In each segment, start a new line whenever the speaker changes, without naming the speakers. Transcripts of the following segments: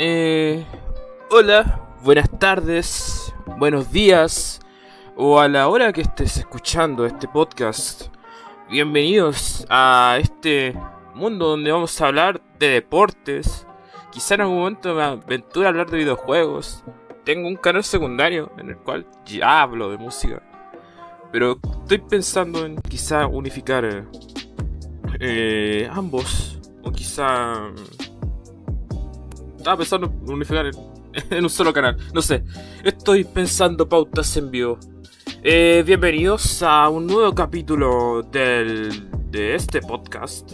Eh, hola, buenas tardes, buenos días o a la hora que estés escuchando este podcast. Bienvenidos a este mundo donde vamos a hablar de deportes. Quizá en algún momento me aventure a hablar de videojuegos. Tengo un canal secundario en el cual ya hablo de música. Pero estoy pensando en quizá unificar eh, ambos. O quizá estaba pensando en unificar en, un solo canal. No sé. Estoy pensando pautas en vivo. Eh, bienvenidos a un nuevo capítulo del, de este podcast.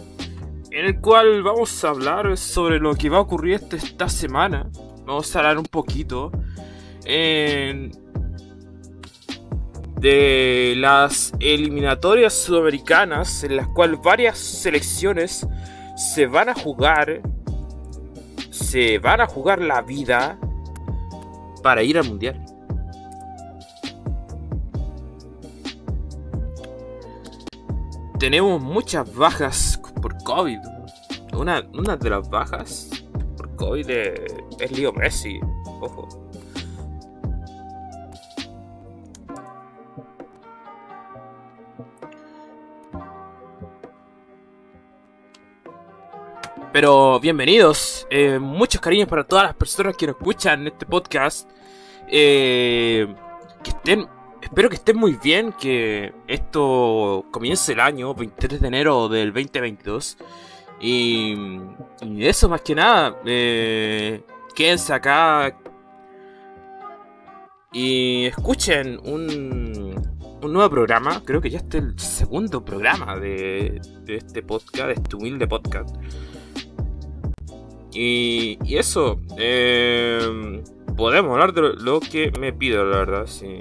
En el cual vamos a hablar sobre lo que va a ocurrir este, esta semana. Vamos a hablar un poquito. de las eliminatorias sudamericanas en las cuales varias selecciones se van a jugar se van a jugar la vida para ir al mundial. Tenemos muchas bajas por COVID. Una, de las bajas por COVID es, es Leo Messi. Ojo. Pero bienvenidos, eh, muchos cariños para todas las personas que nos escuchan este podcast. Eh, que estén, espero que estén muy bien, que esto comience el año 23 de enero del 2022. Y, y eso más que nada, eh, quédense acá y escuchen un, un nuevo programa. Creo que ya este es el segundo programa de, de este podcast, de este humilde podcast. Y, eso, eh, podemos hablar de lo, que me pido, la verdad. Sí.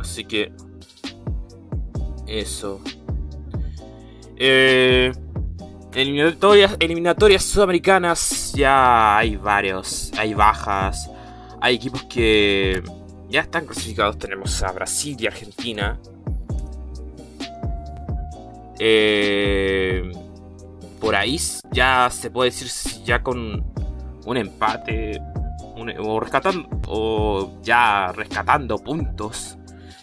Así que, eso. Eh, eliminatorias, eliminatorias sudamericanas, ya hay varios, hay bajas, hay equipos que ya están clasificados. Tenemos a Brasil y Argentina. Eh, por ahí ya se puede decir ya con un empate o rescatando o ya rescatando puntos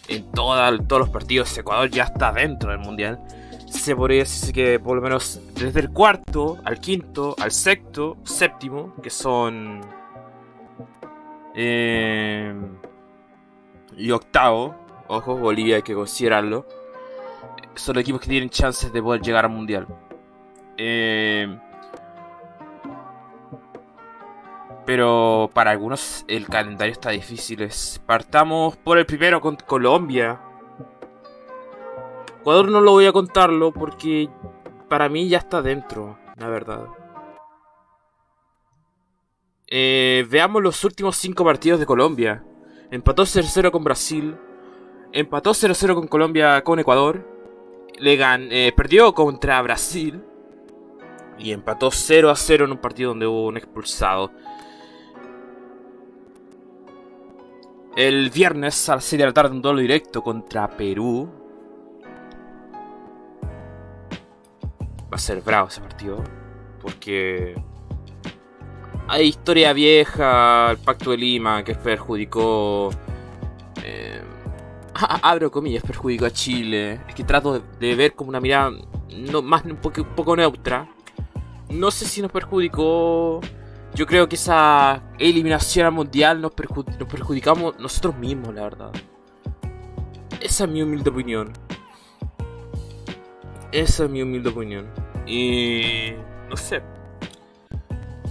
en todos los partidos Ecuador ya está dentro del mundial. Se podría decir que por lo menos desde el cuarto al quinto al sexto séptimo que son eh, y octavo ojo Bolivia hay que considerarlo son los equipos que tienen chances de poder llegar al mundial. Eh, pero para algunos el calendario está difícil. Partamos por el primero con Colombia. Ecuador no lo voy a contarlo porque para mí ya está dentro, la verdad. Eh, veamos los últimos 5 partidos de Colombia. Empató 0-0 con Brasil. Empató 0-0 con Colombia con Ecuador le eh, perdió contra Brasil y empató 0 a 0 en un partido donde hubo un expulsado. El viernes a las 6 de la tarde un duelo directo contra Perú. Va a ser bravo ese partido. Porque hay historia vieja, el pacto de Lima que perjudicó abro comillas, perjudicó a Chile. Es que trato de, ver como una mirada más un poco, un poco neutra. No sé si nos perjudicó. Yo creo que esa eliminación al mundial nos, nos perjudicamos nosotros mismos, la verdad. Esa es mi humilde opinión. Esa es mi humilde opinión. Y. No sé.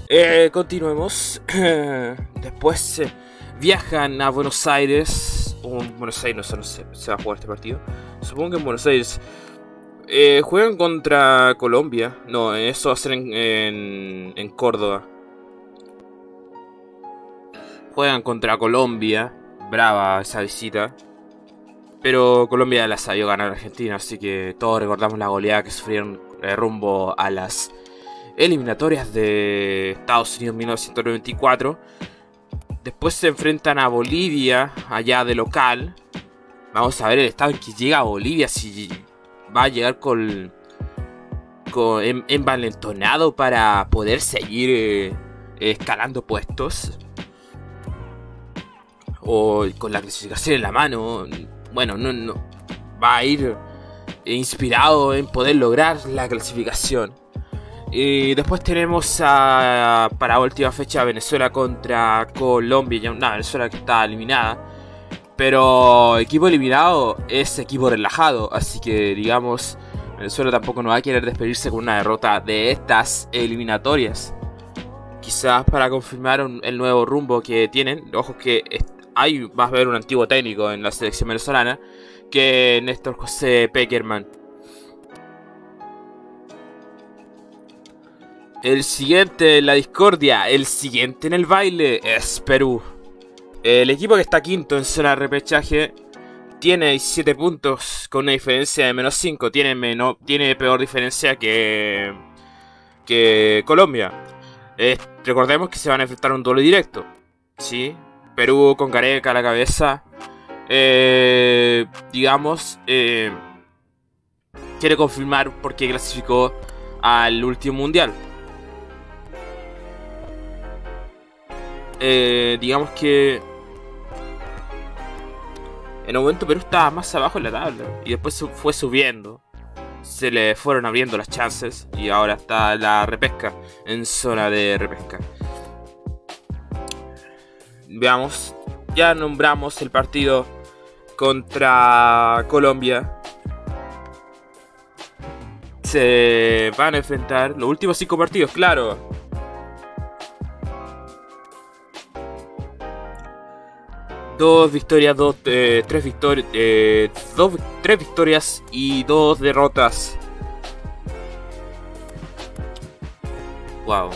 Eh, continuemos. Después eh, viajan a Buenos Aires en Buenos Aires, no sé, se va a jugar este partido. Supongo que en Buenos Aires. Eh, juegan contra Colombia. No, eso va a ser en, en, Córdoba. Juegan contra Colombia. Brava esa visita. Pero Colombia la sabió ganar a Argentina, así que todos recordamos la goleada que sufrieron eh, rumbo a las eliminatorias de Estados Unidos 1994. Después se enfrentan a Bolivia, allá de local. Vamos a ver el estado en que llega Bolivia, si va a llegar con, técnico envalentonado para poder seguir eh, escalando puestos. O con la clasificación en la mano. Bueno, no, no. Va a ir inspirado en poder lograr la clasificación. Y después tenemos para última fecha Venezuela contra Colombia. No, Venezuela que está eliminada. Pero equipo eliminado es equipo relajado. Así que digamos, Venezuela tampoco no va a querer despedirse con una derrota de estas eliminatorias. Quizás para confirmar el nuevo rumbo que tienen. Ojo que hay, va a haber un antiguo técnico en la selección venezolana. Que Néstor José Peckerman. El siguiente en la discordia, el siguiente en el baile es Perú. El equipo que está quinto en zona de repechaje tiene 17 puntos con una diferencia de menos 5. Tiene, tiene peor diferencia que, que Colombia. recordemos que se van a enfrentar un doble directo. ¿sí? Perú con Careca a la cabeza. Eh, digamos, eh, quiere confirmar por qué clasificó al último mundial. Eh, digamos que en un momento Perú estaba más abajo en la tabla y después fue subiendo. Se le fueron abriendo las chances y ahora está la repesca en zona de repesca. Veamos, ya nombramos el partido contra Colombia. Se van a enfrentar los últimos cinco partidos, claro. Dos victorias, dos, eh, tres victorias, eh, dos, tres victorias y dos derrotas. Wow.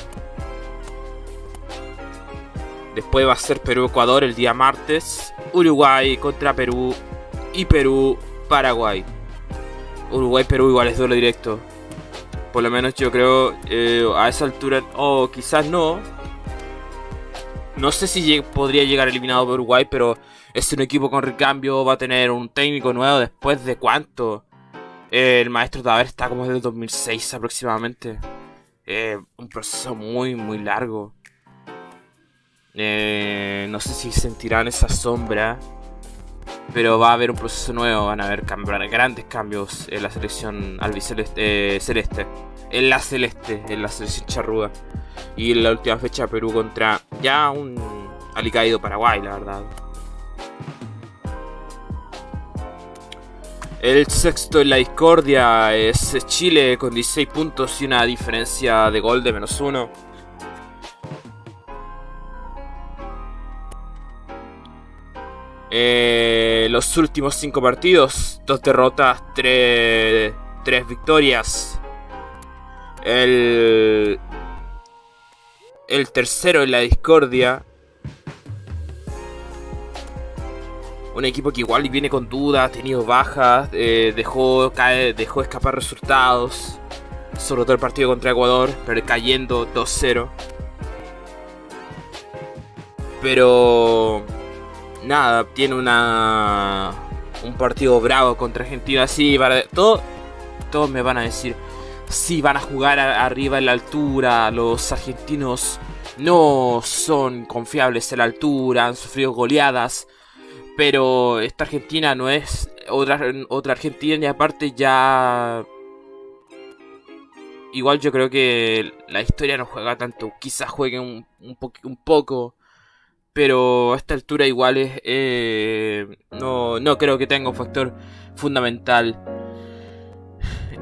Después va a ser Perú-Ecuador el día martes. Uruguay contra Perú. Y Perú-Paraguay. Uruguay-Perú igual es doble directo. Por lo menos yo creo eh, a esa altura. O quizás no. No sé si podría llegar eliminado por Uruguay, pero es un equipo con recambio, va a tener un técnico nuevo después de cuánto. el maestro Taber está como desde el 2006 aproximadamente. un proceso muy, muy largo. Eh, no sé si sentirán esa sombra, pero va a haber un proceso nuevo, van a haber grandes cambios en la selección albiceleste, eh, celeste, en la celeste, en la selección charruda. Y en la última fecha Perú contra ya un alicaído Paraguay, la verdad. El sexto en la discordia es Chile con 16 puntos y una diferencia de gol de menos uno. Eh, los últimos 5 partidos, dos derrotas, 3 victorias. El el tercero en la discordia. Un equipo que igual viene con dudas, ha tenido bajas, eh, dejó, dejó escapar resultados. Sobre todo el partido contra Ecuador, pero cayendo 2-0. Pero nada, tiene una un partido bravo contra Argentina así todo todos me van a decir sí van a jugar arriba en la altura. Los argentinos no son confiables en la altura, han sufrido goleadas. Pero esta Argentina no es otra, otra Argentina y aparte ya... Igual yo creo que la historia no juega tanto. Quizás juegue un, un, poco. Pero a esta altura igual es... Eh, no, no creo que tenga un factor fundamental.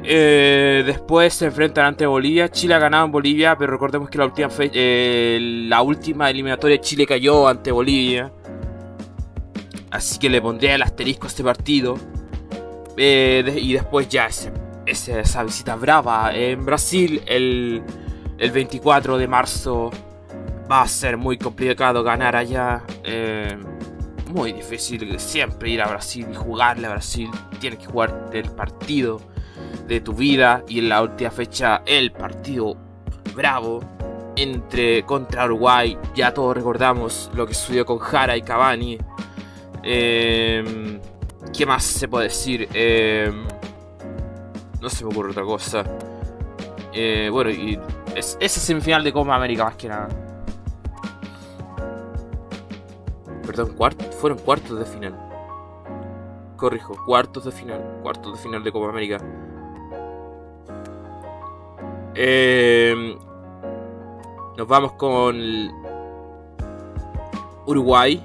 Eh, después se enfrentan ante Bolivia. Chile ha ganado en Bolivia, pero recordemos que la última, eh, la última eliminatoria Chile cayó ante Bolivia. Así que le pondría el asterisco a este partido. Y después ya esa visita brava en Brasil el, el 24 de marzo. Va a ser muy complicado ganar allá. muy difícil siempre ir a Brasil y jugarle a Brasil. Tienes que jugar el partido de tu vida y en la última fecha el partido bravo entre contra Uruguay. Ya todos recordamos lo que sucedió con Jara y Cavani. Em, ¿Qué más se puede decir? Em, no se me ocurre otra cosa. Eh, bueno, y es, esa semifinal de Copa América más que nada. Perdón, fueron cuartos de final. Corrijo, cuartos de final. Cuartos de final de Copa América. Eh, nos vamos con Uruguay.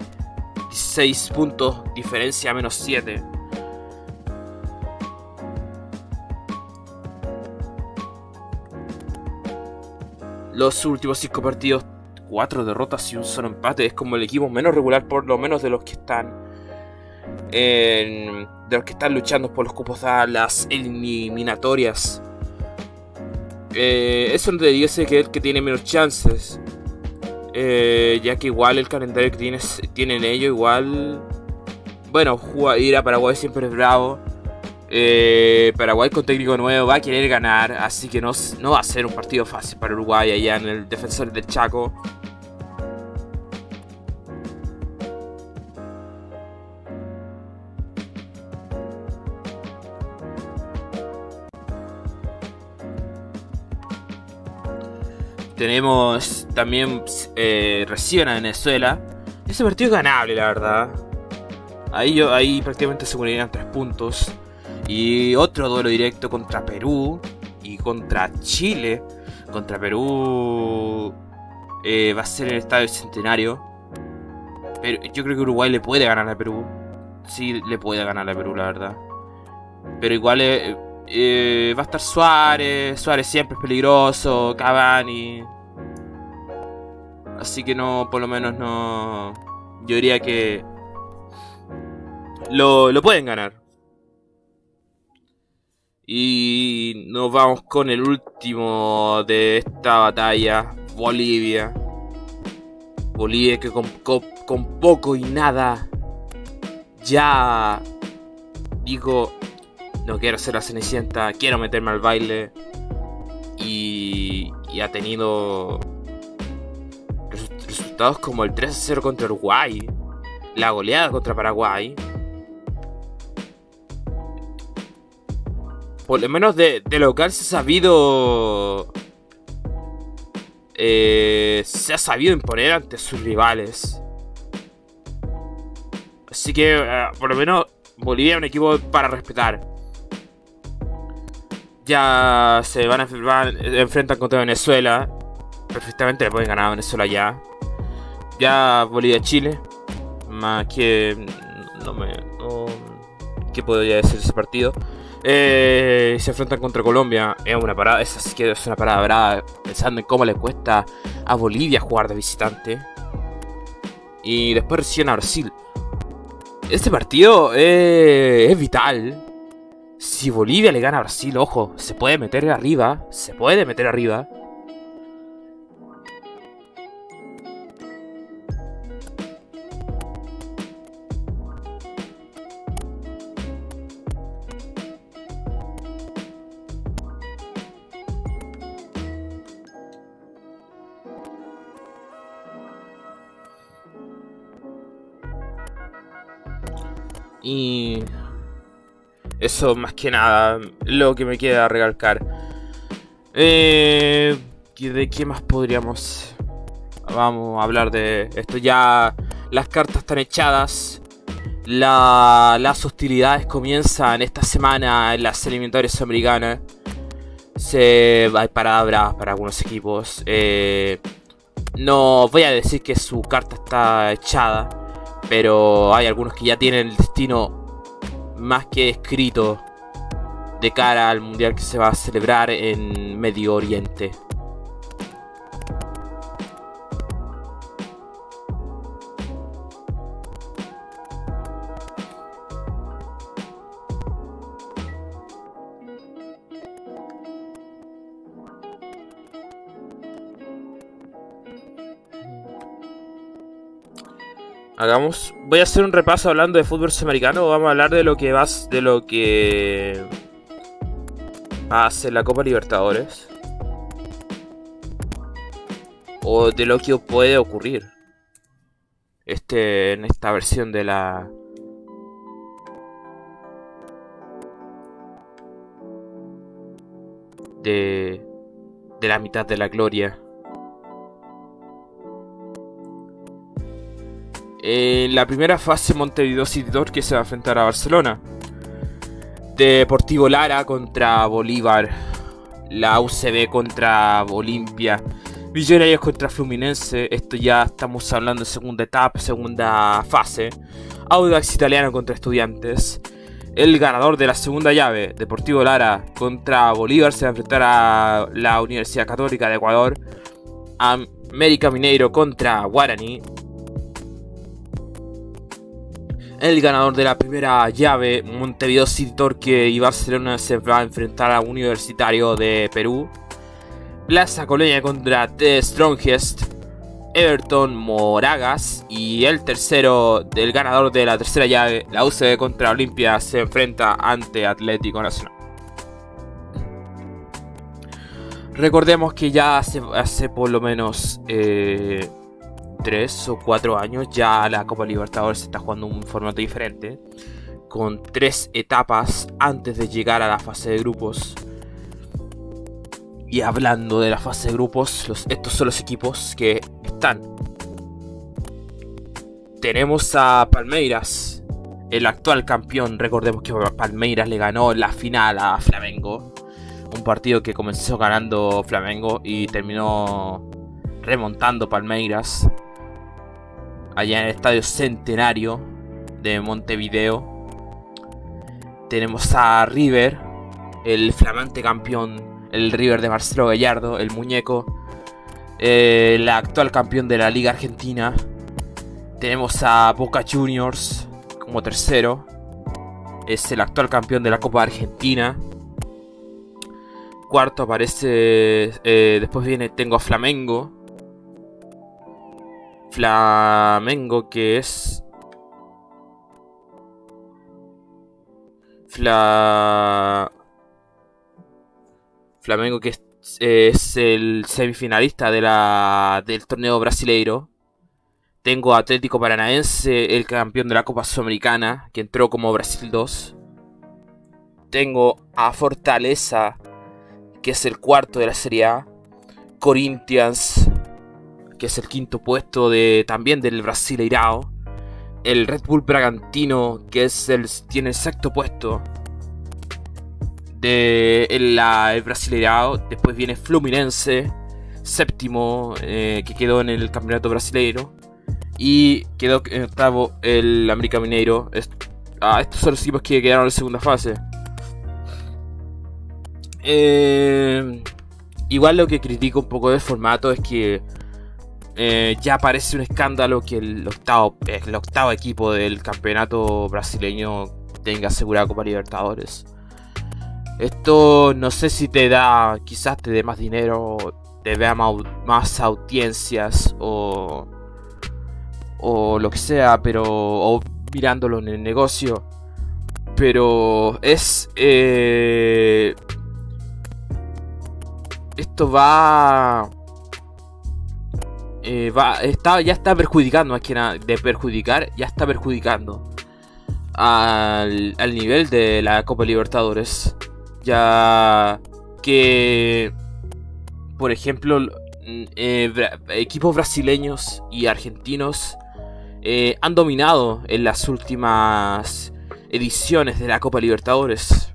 16 puntos, diferencia menos 7. Los últimos 5 partidos, 4 derrotas y un solo empate. Es como el equipo menos regular, por lo menos de los que están. de los que están luchando por los cupos a las eliminatorias. Eh, eso te dice que es el que tiene menos chances. Eh, ya que igual el calendario que tienes, tienen ellos, igual. Bueno, ir a Paraguay siempre es bravo. Eh, Paraguay con técnico nuevo va a querer ganar, así que no, no va a ser un partido fácil para Uruguay allá en el defensor del Chaco. Tenemos también eh, reciben a Venezuela. Ese partido es ganable, la verdad. Ahí, yo, ahí prácticamente se unirían tres puntos. Y otro duelo directo contra Perú y contra Chile. Contra Perú eh, va a ser el Estadio Centenario. Pero yo creo que Uruguay le puede ganar a Perú. Sí, le puede ganar a Perú, la verdad. Pero igual eh, eh, va a estar Suárez. Suárez siempre es peligroso. Cavani. Así que no, por lo menos no. Yo diría que. Lo, lo pueden ganar. Y nos vamos con el último de esta batalla. Bolivia. Bolivia que con, con poco y nada. Ya. Digo no quiero ser la Cenicienta, quiero meterme al baile. Y, y ha tenido resultados como el 3-0 contra Uruguay, la goleada contra Paraguay. Por lo menos de, local se ha sabido. Eh, se ha sabido imponer ante sus rivales. Así que, eh, por lo menos, Bolivia es un equipo para respetar ya se van a enfrentar contra Venezuela. Perfectamente le pueden ganar a Venezuela ya. Ya Bolivia-Chile. Más que. No me. No, ¿Qué podría decir ese partido? Eh, se enfrentan contra Colombia. Es una parada. Que es una parada brava. Pensando en cómo le cuesta a Bolivia jugar de visitante. Y después recién a Brasil. Este partido es vital si Bolivia le gana a Brasil, ojo, se puede meter arriba, se puede meter arriba. Eso más que nada, lo que me queda recalcar. Eh, ¿De qué más podríamos? Vamos a hablar de esto. Ya las cartas están echadas. las hostilidades comienzan esta semana en las eliminatorias americanas. Se, hay paradas para algunos equipos. Eh, no voy a decir que su carta está echada. Pero hay algunos que ya tienen el destino más que escrito de cara al mundial que se va a celebrar en Medio Oriente. Hagamos. Voy a hacer un repaso hablando de fútbol sudamericano. Vamos a hablar de lo que va. De lo que. Hace la Copa Libertadores. O de lo que puede ocurrir. Este. En esta versión de la. De. de la mitad de la gloria. En la primera fase Montevideo City que se va a enfrentar a Barcelona. Deportivo Lara contra Bolívar. La UCB contra Olimpia. Millonarios contra Fluminense. Esto ya estamos hablando de segunda etapa, segunda fase. Audax Italiano contra Estudiantes. El ganador de la segunda llave, Deportivo Lara contra Bolívar, se va a enfrentar a la Universidad Católica de Ecuador. América Mineiro contra Guarani. El ganador de la primera llave, Montevideo City Torque y Barcelona se va a enfrentar a Universitario de Perú. Plaza Colonia contra The Strongest, Everton Moragas y el tercero del ganador de la tercera llave, la UCB contra Olimpia, se enfrenta ante Atlético Nacional. Recordemos que ya hace, hace por lo menos eh, 3 o 4 años ya la Copa Libertadores está jugando un formato diferente, con tres etapas antes de llegar a la fase de grupos. Y hablando de la fase de grupos, estos son los equipos que están. Tenemos a Palmeiras, el actual campeón. Recordemos que Palmeiras le ganó la final a Flamengo. Un partido que comenzó ganando Flamengo y terminó remontando Palmeiras allá en el Estadio Centenario de Montevideo. Tenemos a River, el flamante campeón, el River de Marcelo Gallardo, el muñeco, eh, el actual campeón de la Liga Argentina. Tenemos a Boca Juniors como tercero, es el actual campeón de la Copa Argentina. Cuarto aparece, eh, después viene, tengo a Flamengo, Flamengo que es... Fla... Flamengo que es, el semifinalista de la, del torneo brasileiro. Tengo Atlético Paranaense, el campeón de la Copa Sudamericana, que entró como Brasil 2. Tengo a Fortaleza, que es el cuarto de la Serie A. Corinthians, que es el quinto puesto de, también del Brasileirao. El Red Bull Bragantino, que es el, tiene el sexto puesto de la, Brasileirao. Después viene Fluminense, séptimo, eh, que quedó en el campeonato brasileiro. Y quedó en octavo el América Mineiro. Ah, estos son los equipos que quedaron en la segunda fase. Eh, igual lo que critico un poco del formato es que eh, ya parece un escándalo que el octavo, el octavo equipo del campeonato brasileño tenga asegurada Copa Libertadores. Esto no sé si te da, quizás te dé más dinero, te vea más, audiencias o, o lo que sea, pero o mirándolo en el negocio. Pero es... Eh, esto va eh, ya está perjudicando, más que de perjudicar, ya está perjudicando al, nivel de la Copa Libertadores. Ya que, por ejemplo, eh, equipos brasileños y argentinos eh, han dominado en las últimas ediciones de la Copa Libertadores.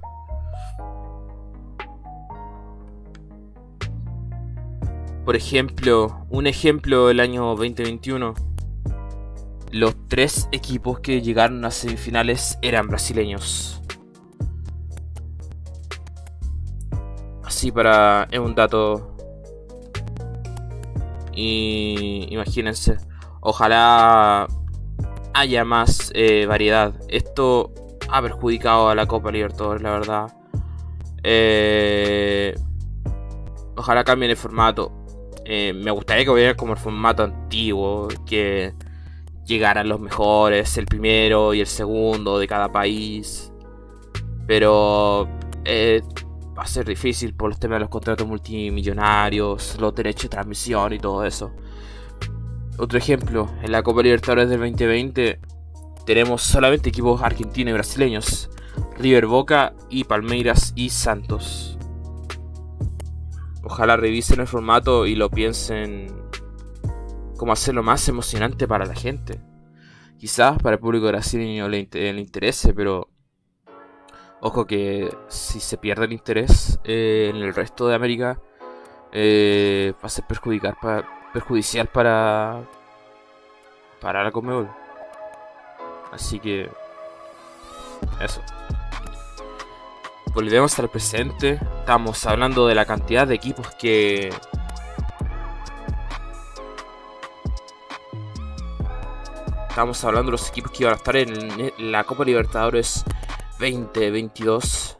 Por ejemplo, un ejemplo del año 2021. Los tres equipos que llegaron a semifinales eran brasileños. Así para... es un dato... Y imagínense. Ojalá haya más eh, variedad. Esto ha perjudicado a la Copa Libertadores, la verdad. Eh, ojalá cambien el formato. Eh, me gustaría que hubiera como el formato antiguo, que llegaran los mejores, el primero y el segundo de cada país. Pero eh, va a ser difícil por los temas de los contratos multimillonarios, los derechos de transmisión y todo eso. Otro ejemplo, en la Copa Libertadores del 2020 tenemos solamente equipos argentinos y brasileños. River Boca y Palmeiras y Santos. Ojalá revisen el formato y lo piensen cómo hacerlo más emocionante para la gente. Quizás para el público brasileño le, le interese, pero ojo que si se pierde el interés eh, en el resto de América, eh, va a ser perjudicar perjudicial para, para la Comebol. Así que eso. Volvemos al presente. Estamos hablando de la cantidad de equipos que Estamos hablando de los equipos que iban a estar en la Copa Libertadores 2022.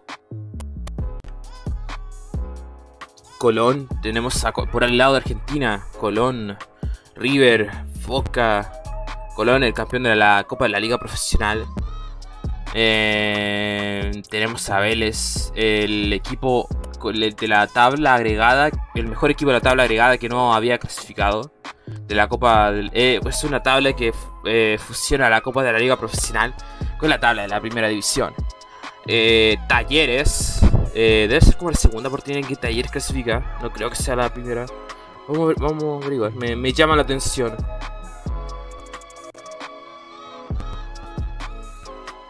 Colón, tenemos por al lado de Argentina, Colón, River, Boca, Colón, el campeón de la Copa de la Liga Profesional. Eh, tenemos a Vélez, el equipo de la tabla agregada, el mejor equipo de la tabla agregada que no había clasificado. De la Copa. Eh, es una tabla que eh, fusiona la Copa de la Liga Profesional con la tabla de la Primera División. talleres. debe ser como la segunda oportunidad en que Talleres clasifica. No creo que sea la primera. Vamos a, vamos a averiguar. Me, me llama la atención.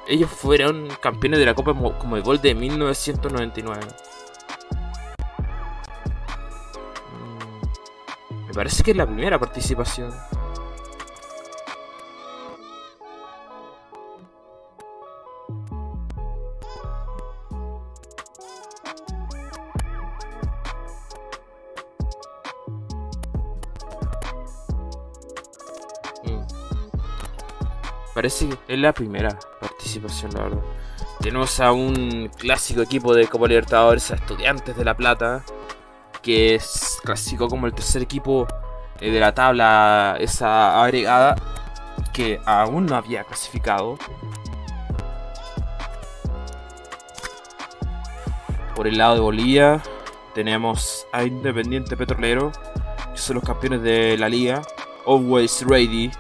Ellos fueron campeones de la Copa como el gol de 1999. Mm, me parece que es la primera participación. Parece que es la primera participación, la verdad. Tenemos a un clásico equipo de Copa Libertadores, a Estudiantes de La Plata, que es clásico como el tercer equipo eh, de la tabla esa agregada, que aún no había clasificado. Por el lado de Bolivia tenemos a Independiente Petrolero, que son los campeones de la liga. Always Ready,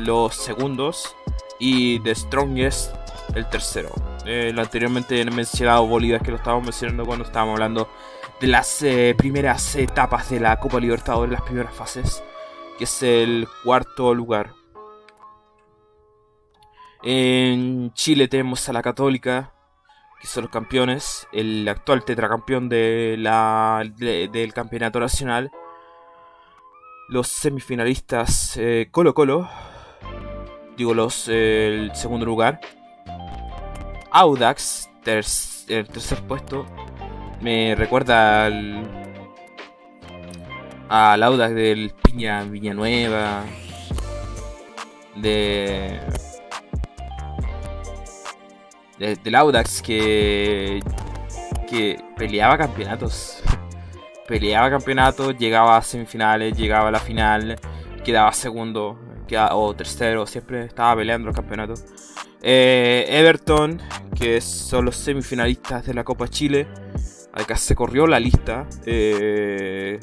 los segundos y The Strongest el tercero. Anteriormente mencionado Bolívar, que lo estábamos mencionando cuando estábamos hablando de las eh, primeras etapas de la Copa Libertadores, las primeras fases, que es el cuarto lugar. En Chile tenemos a la Católica, que son los campeones, el actual tetracampeón del campeonato nacional. Los semifinalistas eh, Colo Colo, digo los el segundo lugar. Audax, el tercer puesto, me recuerda al, al Audax del Piña Villanueva, de, de, del Audax que que peleaba campeonatos, peleaba campeonatos, llegaba a semifinales, llegaba a la final, quedaba segundo o tercero, siempre estaba peleando los campeonatos. Eh, Everton, que son los semifinalistas de la Copa Chile. Acá se corrió la lista. Eh,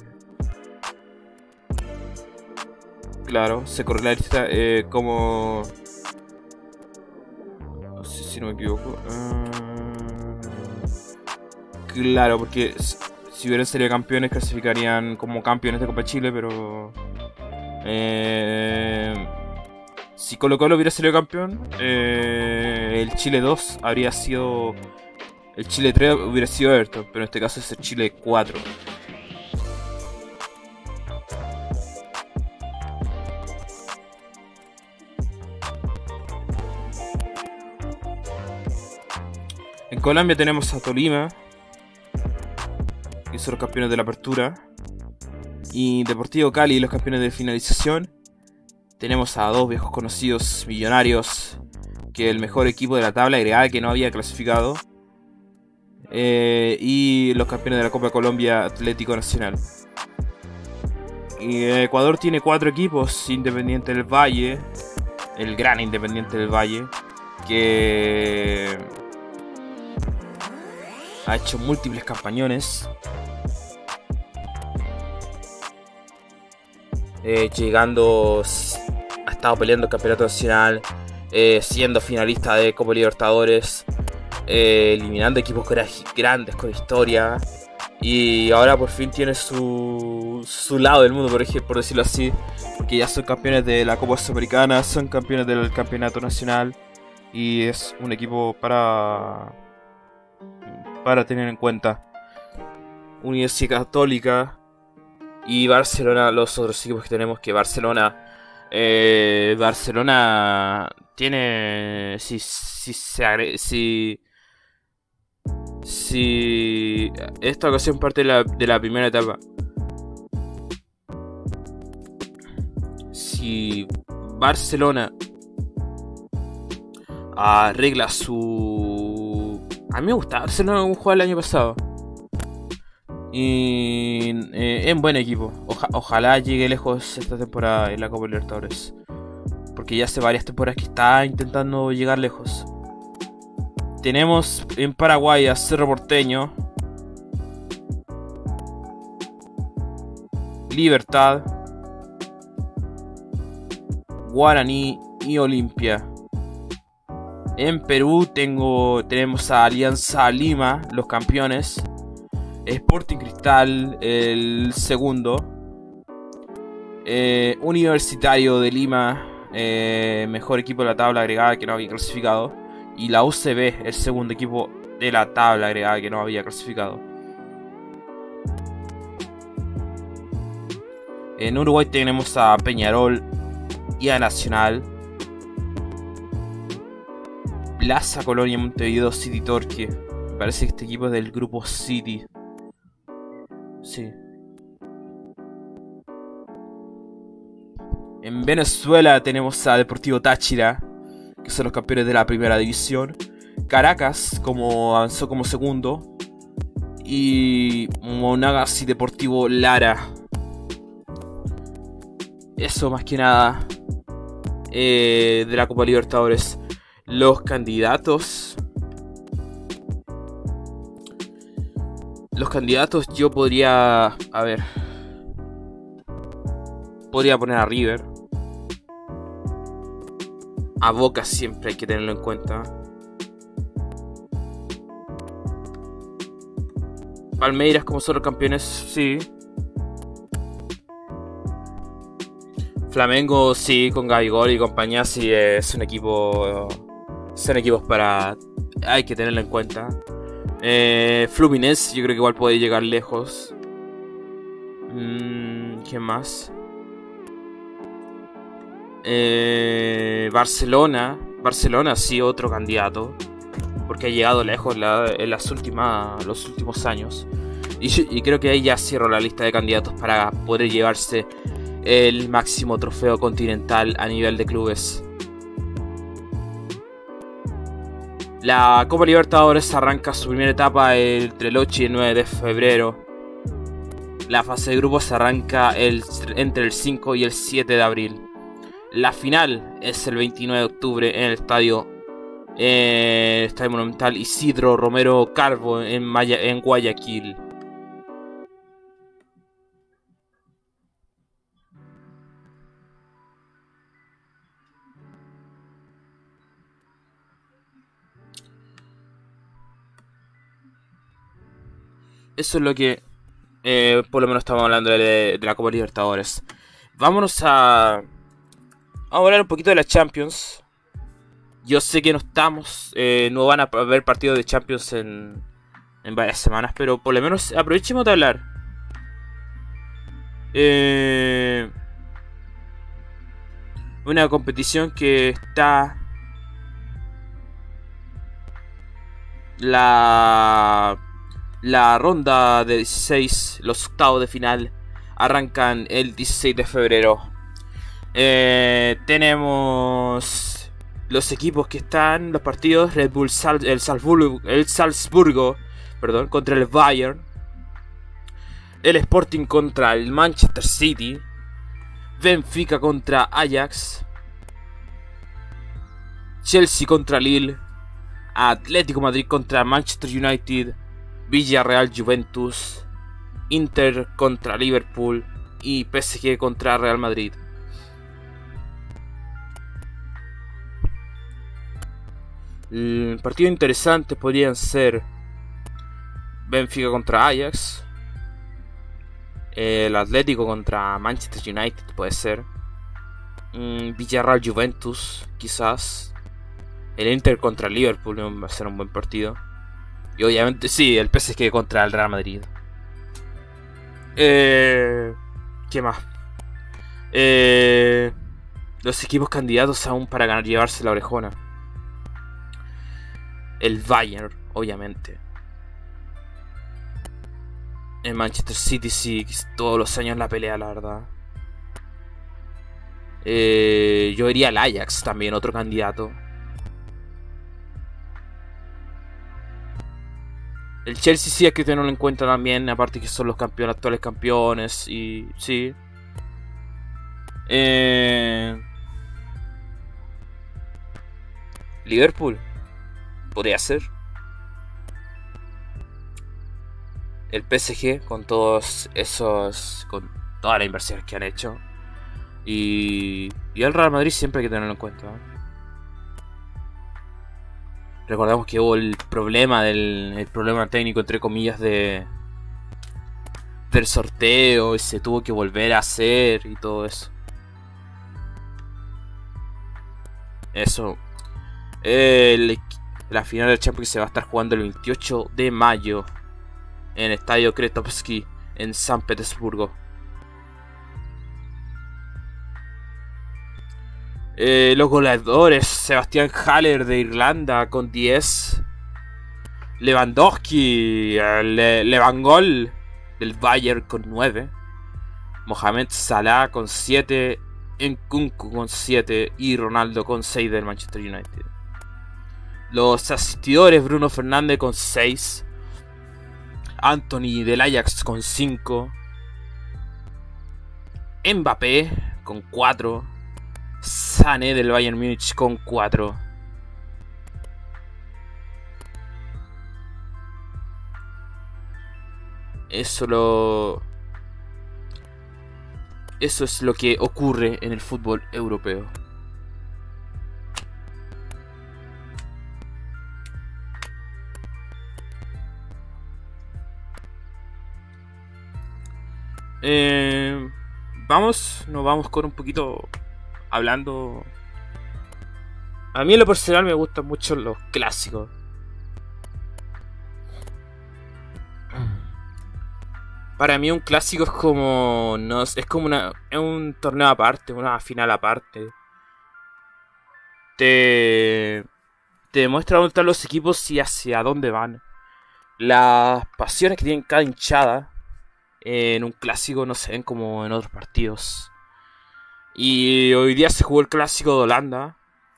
claro, se corrió la lista eh, como... No sé si no me equivoco. Ah, claro, porque si hubieran sido campeones clasificarían como campeones de Copa Chile, pero eh, si Colo Colo hubiera sido campeón, eh, el Chile 2 habría sido. El Chile 3 hubiera sido Everton, pero en este caso es el Chile 4. En Colombia tenemos a Tolima, que son los campeones de la apertura y Deportivo Cali, los campeones de finalización. Tenemos a dos viejos conocidos millonarios, que el mejor equipo de la tabla agregada que no había clasificado. Eh, y los campeones de la Copa Colombia Atlético Nacional. Y Ecuador tiene cuatro equipos, Independiente del Valle, el gran Independiente del Valle, que ha hecho múltiples campañones eh, llegando, ha estado peleando el campeonato nacional, eh, siendo finalista de Copa Libertadores, eh, eliminando equipos grandes con historia Y ahora por fin tiene su, su lado del mundo, por, ejemplo, por decirlo así. Porque ya son campeones de la Copa Sudamericana, son campeones del Campeonato Nacional. Y es un equipo para, para tener en cuenta. Universidad Católica y Barcelona, los otros equipos que tenemos, que Barcelona... Eh, Barcelona tiene... Si, si se si si esta ocasión parte de la, primera etapa, si Barcelona arregla su... A mí me gusta Barcelona como jugó el año pasado. Y eh, en buen equipo. ojalá llegue lejos esta temporada en la Copa Libertadores. Porque ya hace varias temporadas que está intentando llegar lejos. Tenemos en Paraguay a Cerro Porteño. Libertad. Guaraní y Olimpia. En Perú tengo, tenemos a Alianza Lima, los campeones. Sporting Cristal, el segundo. Eh, Universitario de Lima, eh, mejor equipo de la tabla agregada que no había clasificado y la UCB, el segundo equipo de la tabla agregada que no había clasificado. En Uruguay tenemos a Peñarol y a Nacional. Plaza Colonia Montevideo City Torque. Parece que este equipo es del grupo City. Sí. En Venezuela tenemos a Deportivo Táchira que son los campeones de la primera división. Caracas, como avanzó como segundo. Y Monagas y Deportivo Lara. Eso más que nada eh, de la Copa Libertadores. Los candidatos. Candidatos yo podría... A ver. Podría poner a River a Boca siempre hay que tenerlo en cuenta. Palmeiras como son los campeones, sí. Flamengo, sí, con Gabigol y compañía, sí, es un equipo. Son equipos para. Hay que tenerlo en cuenta. Eh, Fluminense, yo creo que igual puede llegar lejos. Mm, ¿Qué más? Eh, Barcelona. Barcelona sí, otro candidato. Porque ha llegado lejos en las últimas, los últimos años. Y, creo que ahí ya cierro la lista de candidatos para poder llevarse el máximo trofeo continental a nivel de clubes. La Copa Libertadores arranca su primera etapa entre el 8 y el 9 de febrero. La fase de grupos arranca entre el 5 y el 7 de abril. La final es el 29 de octubre en el estadio, eh, estadio Monumental Isidro Romero en, en Guayaquil. Eso es lo que eh, por lo menos estamos hablando de, la Copa Libertadores. Vámonos a a hablar un poquito de la Champions. Yo sé que no estamos, eh, no van a haber partidos de Champions en, en varias semanas, pero por lo menos aprovechemos de hablar. Eh, una competición que está la la ronda de 16, los octavos de final arrancan el 16 de febrero. Eh, tenemos los equipos que están, los partidos, Red Bull el, Salzburgo, el Salzburgo perdón, contra el Bayern, el Sporting contra el Manchester City, Benfica contra Ajax, Chelsea contra Lille, Atlético Madrid contra Manchester United, Villarreal Juventus, Inter contra Liverpool y PSG contra Real Madrid. Partidos interesantes podrían ser Benfica contra Ajax, El Atlético contra Manchester United puede ser. Mm, Villarreal Juventus, quizás. El Inter contra Liverpool va a ser un buen partido. Obviamente, sí, el PSG contra el Real Madrid. Eh, ¿Qué más? Eh, los equipos candidatos aún para ganar, llevarse la orejona. El Bayern, obviamente. El Manchester City sí, todos los años la pelea, la verdad. Eh, yo iría al Ajax también, otro candidato. El Chelsea sí hay que tenerlo en cuenta también, aparte que son los campeones, actuales campeones, y sí. Eh... Liverpool. Podría ser. El PSG con todos esos... con todas las inversiones que han hecho. Y, y el Real Madrid siempre hay que tenerlo en cuenta. Recordamos que hubo el problema del el problema técnico entre comillas de del sorteo y se tuvo que volver a hacer y todo eso. Eso. la final del Champions se va a estar jugando el 28 de mayo en el Estadio Kretovsky en San Petersburgo. Eh, los goleadores, Sebastián Haller de Irlanda con 10. Lewandowski, Le Levangol del Bayern con 9. Mohamed Salah con 7. Nkunku con 7 y Ronaldo con 6 del Manchester United. Los asistidores, Bruno Fernández con 6. Anthony del Ajax con 5. Mbappé con 4. Sane del Bayern Múnich con 4. Eso lo. Eso es lo que ocurre en el fútbol europeo. Eh, vamos, nos vamos con un poquito hablando. A mí en lo personal me gustan mucho los clásicos. Para mí un clásico es como. No, es como una. Es un torneo aparte, una final aparte. Te. Te demuestra dónde están los equipos y hacia dónde van. Las pasiones que tienen cada hinchada en un clásico no se ven como en otros partidos. Y hoy día se jugó el clásico de Holanda.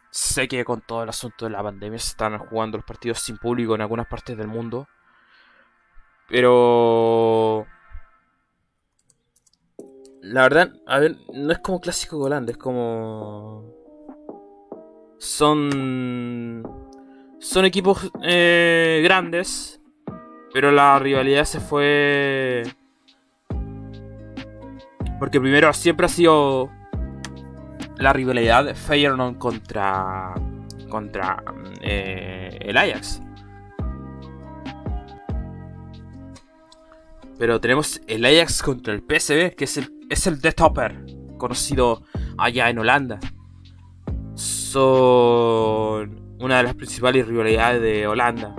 Sé que con todo el asunto de la pandemia se están jugando los partidos sin público en algunas partes del mundo. Pero... La verdad, a ver, no es como clásico de Holanda, es como... Son... Son equipos eh, grandes, pero la rivalidad se fue... Porque primero siempre ha sido la rivalidad Feyenoord contra contra eh, el Ajax. Pero tenemos el Ajax contra el PSV, que es el, es el The Topper, conocido allá en Holanda. Son una de las principales rivalidades de Holanda.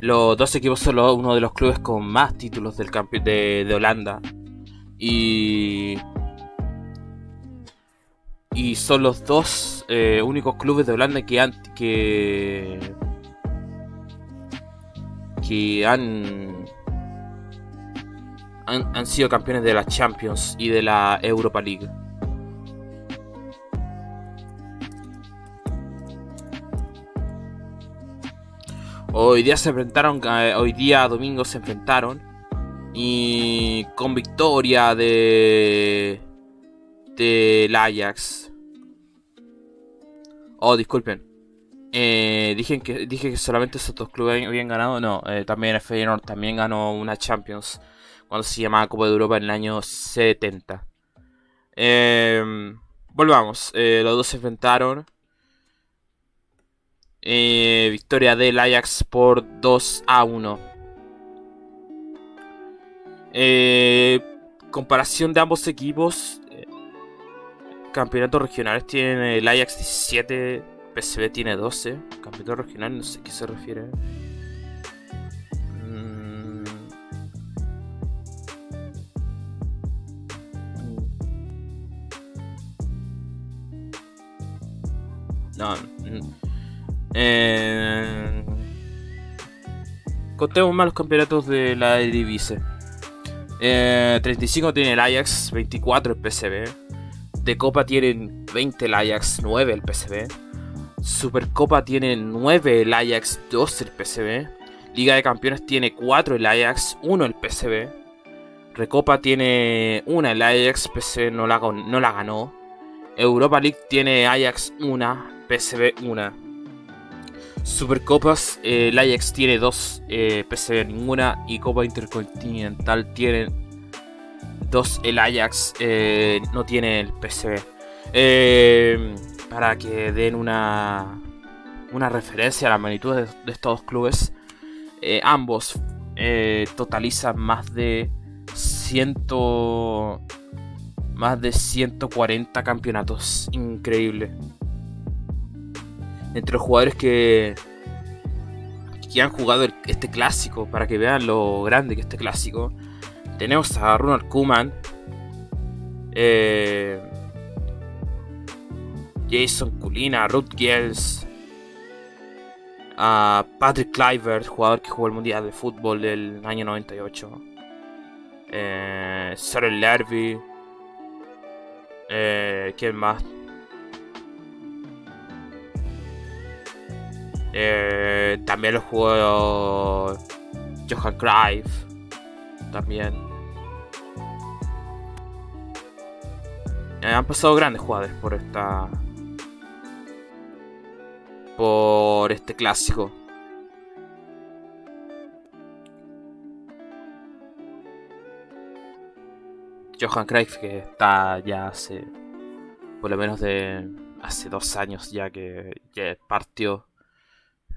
Los dos equipos son uno de los clubes con más títulos del campeón de, Holanda. Y. Y son los dos eh, únicos clubes de Holanda que han. que. que han, han. han sido campeones de la Champions y de la Europa League. Hoy día se enfrentaron, eh, hoy día domingo se enfrentaron y con victoria de del Ajax. Oh, disculpen. Eh, dije, que, dije que solamente esos dos clubes habían ganado. No, eh, también el Feyenoord también ganó una Champions cuando se llamaba Copa de Europa en el año 70. volvamos. los dos se enfrentaron. Eh, victoria del Ajax por 2 a 1. Eh, comparación de ambos equipos. eh, campeonatos regionales tiene el Ajax 17, PSV tiene 12. Campeonato regional, no sé a qué se refiere. Mm. No. mm. Eh... Contemos más los campeonatos de la Eredivisie. Eh, 35 tiene el Ajax, 24 el PSV. De Copa tienen 20 el Ajax, 9 el PSV. Supercopa tiene 9 el Ajax, 2 el PSV. Liga de Campeones tiene 4 el Ajax, 1 el PSV. Recopa tiene 1 el Ajax, PSV no la, no la ganó. Europa League tiene Ajax 1, PSV 1. Supercopas, eh, el Ajax tiene 2, eh, ninguna. Y Copa Intercontinental tienen 2 el Ajax, eh, no tiene el PSV. Eh, para que den una, una referencia a la magnitud de, de estos dos clubes, eh, ambos eh, totalizan más de 100, más de 140 campeonatos. Increíble. Entre los jugadores que, que han jugado este clásico, para que vean lo grande que es este clásico, tenemos a Ronald Koeman, eh, Jason Culina, Ruth Giels, a Patrick Kluivert, jugador que jugó el Mundial de Fútbol del año 98, eh, Lerby, eh, ¿quién más? Eh, también lo jugó Johan Cruyff. También. Eh, han pasado grandes jugadores por esta. Por este clásico. Johan Cruyff que está ya hace. Por lo menos de. Hace dos años ya que, partió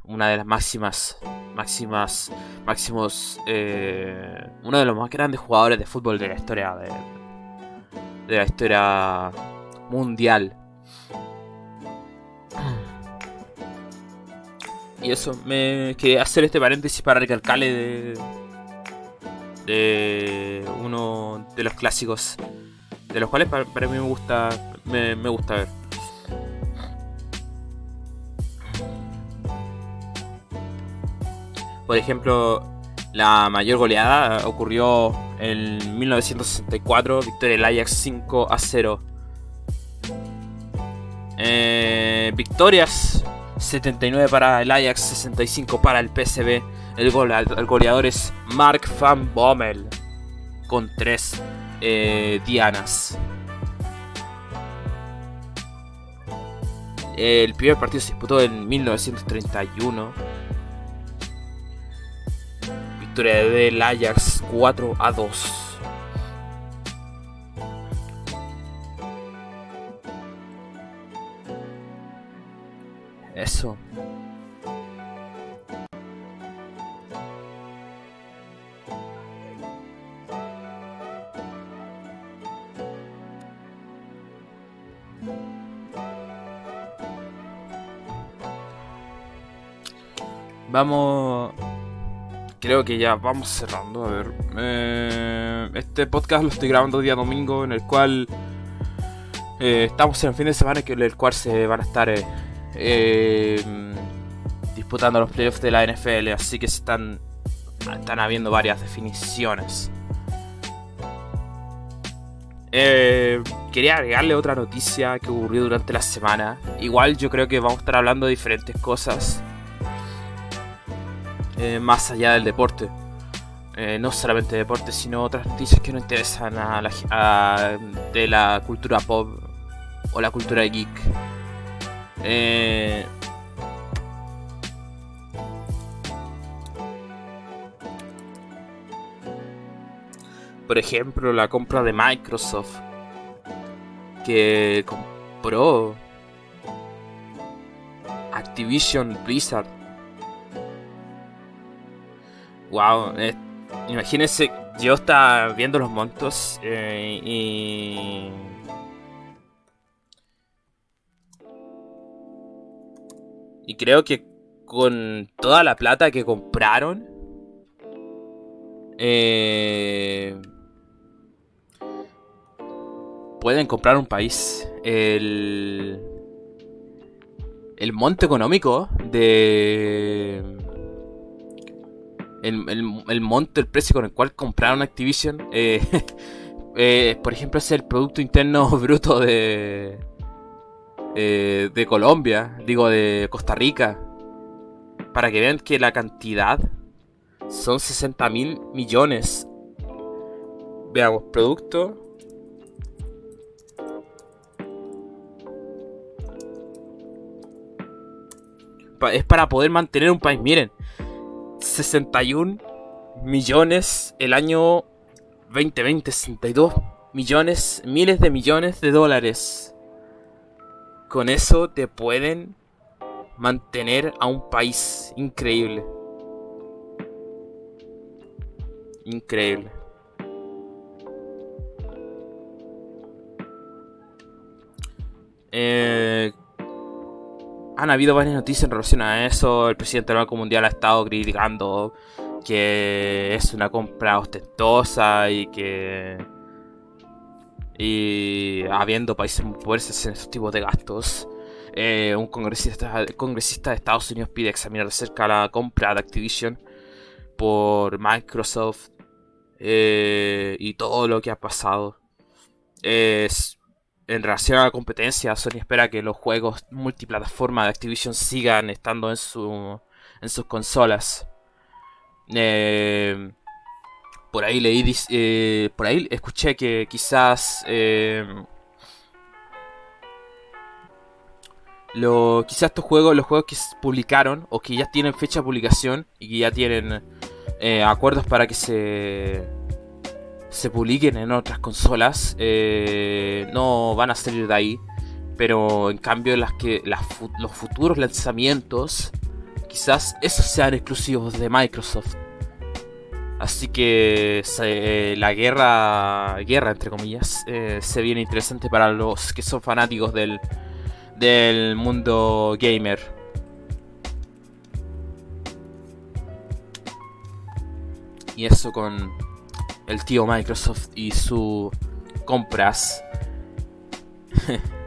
una de las máximas, máximas, máximos, eh, uno de los más grandes jugadores de fútbol de la historia, de, de la historia mundial. Y eso, me quería hacer este paréntesis para recalcarle de, de uno de los clásicos, de los cuales para, para mí me gusta, me, me gusta ver. Por ejemplo, la mayor goleada ocurrió en 1964, victoria del Ajax 5 a 0. Eh, victorias 79 para el Ajax, 65 para el PSV. El, gole- el goleador es Mark van Bommel con 3 dianas. El primer partido se disputó en 1931 victoria del Ajax 4 a 2. Eso. Vamos creo que ya vamos cerrando. A ver. eh, este podcast lo estoy grabando día domingo, en el cual eh, estamos en el fin de semana, en el cual se van a estar eh, disputando los playoffs de la NFL. Así que se están, están habiendo varias definiciones. Quería agregarle otra noticia que ocurrió durante la semana. Igual yo creo que vamos a estar hablando de diferentes cosas eh, más allá del deporte. Eh, no solamente deporte, sino otras noticias que nos interesan a la, de la cultura pop o la cultura geek. Eh, por ejemplo, la compra de Microsoft que compró Activision Blizzard. Wow, imagínense, yo estaba viendo los montos eh, y... Y creo que con toda la plata que compraron, eh, pueden comprar un país. El, el monto económico de... El, el, monto, el precio con el cual compraron Activision, eh, eh, por ejemplo, es el Producto Interno Bruto de, eh, de Colombia, digo, de Costa Rica. Para que vean que la cantidad son 60 mil millones. Veamos, producto es para poder mantener un país. Miren, 61 millones el año 2020, 62 millones, miles de millones de dólares. Con eso te pueden mantener a un país increíble. Increíble. Eh, han habido varias noticias en relación a eso. El presidente del Banco Mundial ha estado criticando que es una compra ostentosa y que. Y habiendo países muy fuertes en estos tipos de gastos, eh, un congresista, congresista de Estados Unidos pide examinar de cerca la compra de Activision por Microsoft eh, y todo lo que ha pasado. Es en relación a la competencia, Sony espera que los juegos multiplataforma de Activision sigan estando en, su, en sus consolas. Eh, por ahí leí, eh, por ahí escuché que quizás eh, lo, quizás estos juegos, los juegos que publicaron o que ya tienen fecha de publicación y que ya tienen acuerdos para que se se publiquen en otras consolas eh, no van a salir de ahí pero en cambio las que los futuros lanzamientos quizás esos sean exclusivos de Microsoft. Así que la guerra guerra entre comillas eh, se viene interesante para los que son fanáticos del del mundo gamer. Y eso con el tío Microsoft y su compras.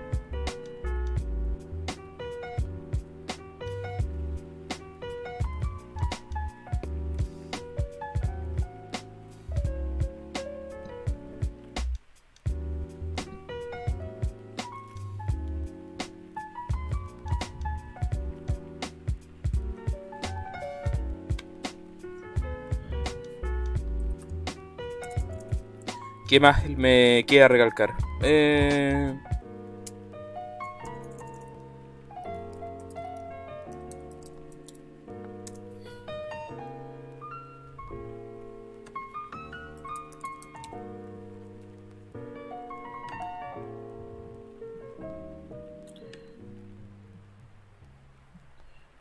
¿Qué más me queda recalcar? Eh...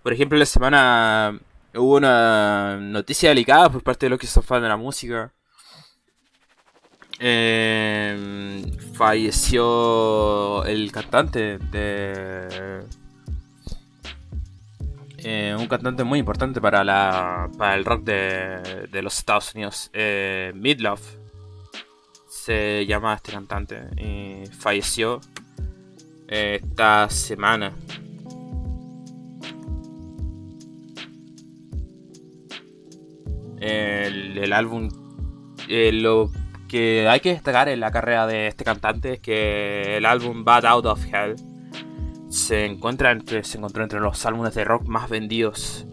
Por ejemplo, la semana hubo una noticia delicada por parte de los que son fans de la música. Eh, falleció el cantante de. Eh, un cantante muy importante para, la, para el rock de, de los Estados Unidos, eh, Midlove. Se llama este cantante y falleció eh, esta semana. El, el álbum eh, lo que hay que destacar en la carrera de este cantante es que el álbum Bad Out of Hell se encuentra entre, se encontró entre los álbumes de rock más vendidos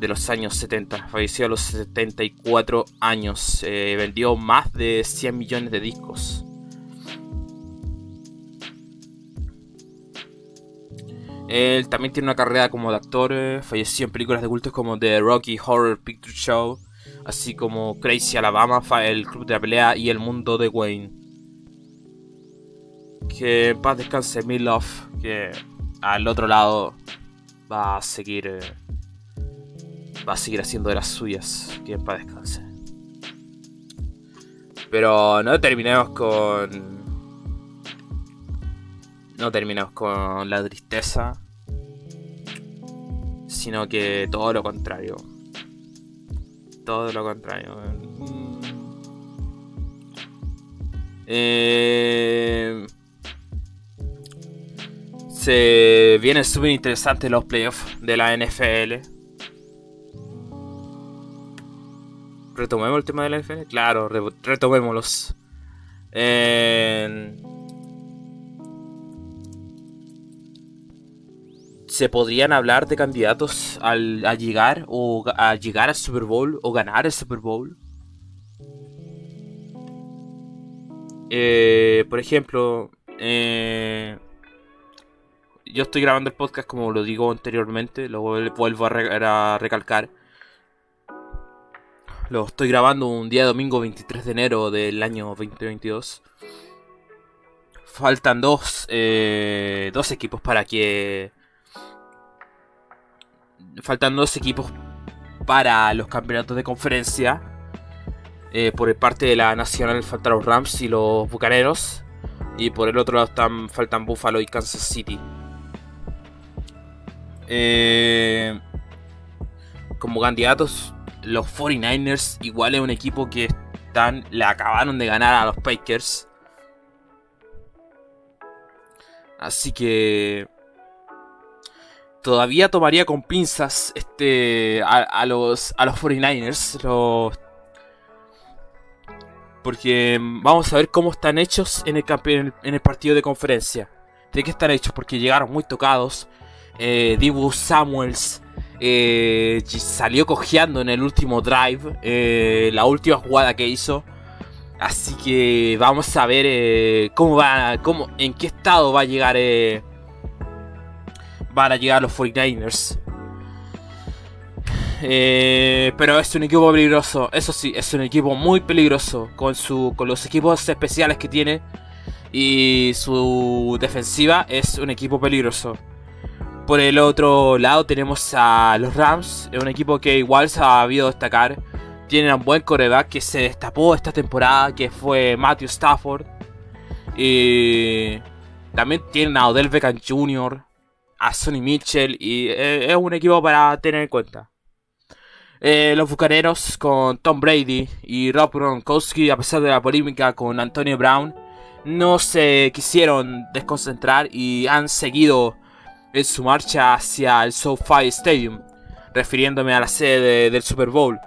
de los años 70. Falleció a los 74 años. Eh, vendió más de 100 millones de discos. Él también tiene una carrera como actor. Eh, falleció en películas de cultos como The Rocky Horror Picture Show así como Crazy Alabama, el Club de la Pelea y El Mundo de Wayne. Que en paz descanse Love, que al otro lado va a seguir. Eh, va a seguir haciendo de las suyas. Que para descanse. Pero no terminemos con. No terminemos con la tristeza. Sino que todo lo contrario. Todo lo contrario. Eh, se vienen súper interesantes los playoffs de la NFL. ¿Retomemos el tema de la NFL? Claro, retomémoslos. ¿Se podrían hablar de candidatos al, a llegar o a llegar al Super Bowl o ganar el Super Bowl? Eh, por ejemplo, eh, yo estoy grabando el podcast como lo digo anteriormente, lo vuelvo a, recalcar. Lo estoy grabando un día domingo 23 de enero del año 2022. Faltan dos, eh, dos equipos para que... Faltan dos equipos para los campeonatos de conferencia. Eh, por parte de la Nacional faltan los Rams y los Bucaneros. Y por el otro lado están, faltan Buffalo y Kansas City. Eh, como candidatos, los 49ers igual es un equipo que están, le acabaron de ganar a los Packers. Así que todavía tomaría con pinzas este a, los a los 49ers los porque vamos a ver cómo están hechos en el, en el partido de conferencia. ¿De qué están hechos? Porque llegaron muy tocados. Eh, Dibu Samuels eh, salió cojeando en el último drive. Eh, la última jugada que hizo. Así que vamos a ver eh, cómo va. Cómo, en qué estado va a llegar. Van a llegar los 49ers. Eh, pero es un equipo peligroso. Eso sí, es un equipo muy peligroso. Con, su, con los equipos especiales que tiene. Y su defensiva es un equipo peligroso. Por el otro lado tenemos a los Rams. Es un equipo que igual se ha habido destacar. Tienen un buen coreback que se destapó esta temporada. Que fue Matthew Stafford. Y también tienen a Odell Beckham Jr. A Sonny Mitchell. Y es un equipo para tener en cuenta. Eh, los Bucaneros con Tom Brady y Rob Gronkowski, a pesar de la polémica con Antonio Brown, no se quisieron desconcentrar y han seguido en su marcha hacia el SoFi Stadium, refiriéndome a la sede del Super Bowl.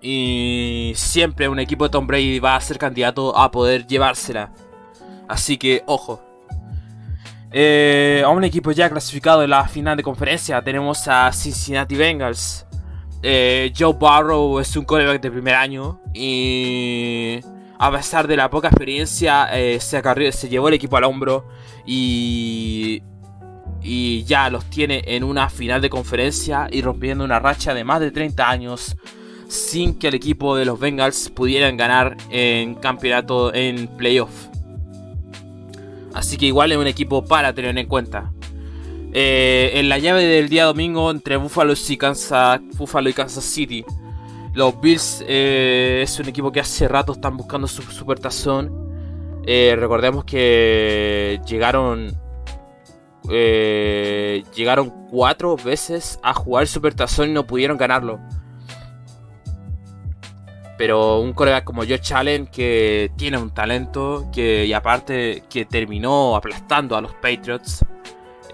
Y siempre un equipo de Tom Brady va a ser candidato a poder llevársela. Así que, ojo. Eh, a un equipo ya clasificado en la final de conferencia tenemos a Cincinnati Bengals eh, Joe Barrow es un coreback de primer año y a pesar de la poca experiencia eh, se, se llevó el equipo al hombro y, y ya los tiene en una final de conferencia y rompiendo una racha de más de 30 años sin que el equipo de los Bengals pudieran ganar en campeonato en playoff. Así que igual es un equipo para tener en cuenta. Eh, en la llave del día domingo entre Buffalo y Kansas, City. Los Bills eh, es un equipo que hace rato están buscando su supertazón. Eh, recordemos que llegaron llegaron cuatro veces a jugar supertazón y no pudieron ganarlo. Pero un coreback como Josh Allen que tiene un talento que y aparte que terminó aplastando a los Patriots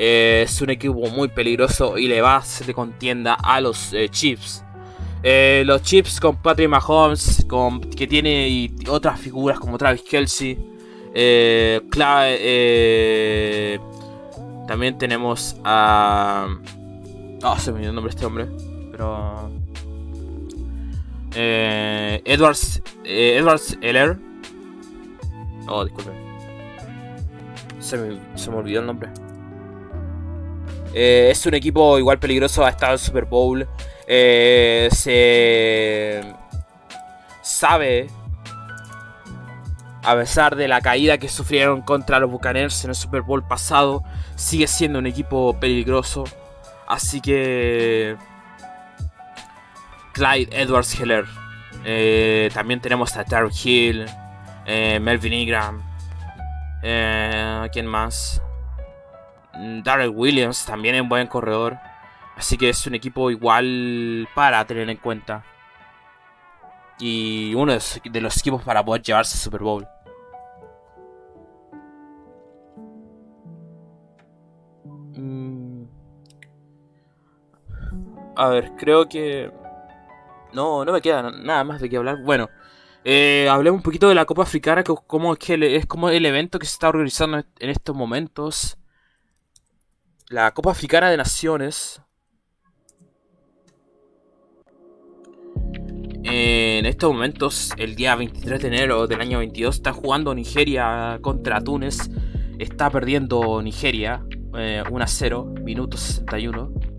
eh, es un equipo muy peligroso y le va a hacer contienda a los eh, Chiefs. Eh, los Chiefs con Patrick Mahomes, con, que tiene otras figuras como Travis Kelsey. también tenemos a. Oh, se me dio el nombre de este hombre. Pero. Edwards. Edwards Eller. Oh, disculpe. Se me, se me olvidó el nombre. Eh, es un equipo igual peligroso, ha estado en Super Bowl. Eh, se sabe, a pesar de la caída que sufrieron contra los Buccaneers en el Super Bowl pasado, sigue siendo un equipo peligroso. Así que... Clyde Edwards Heller. Eh, también tenemos a Terry Hill, eh, Melvin Ingram. Eh, ¿Quién más? Mm, Darrell Williams también es un buen corredor. Así que es un equipo igual para tener en cuenta. Y uno de los equipos para poder llevarse Super Bowl. Mm. A ver, creo que... No, no me queda nada más de qué hablar. Bueno, eh, hablemos un poquito de la Copa Africana, que es, como el evento que se está organizando en estos momentos. La Copa Africana de Naciones. En estos momentos, el día 23 de enero del año 22, está jugando Nigeria contra Túnez. Está perdiendo Nigeria 1 eh, a 0, minuto 61.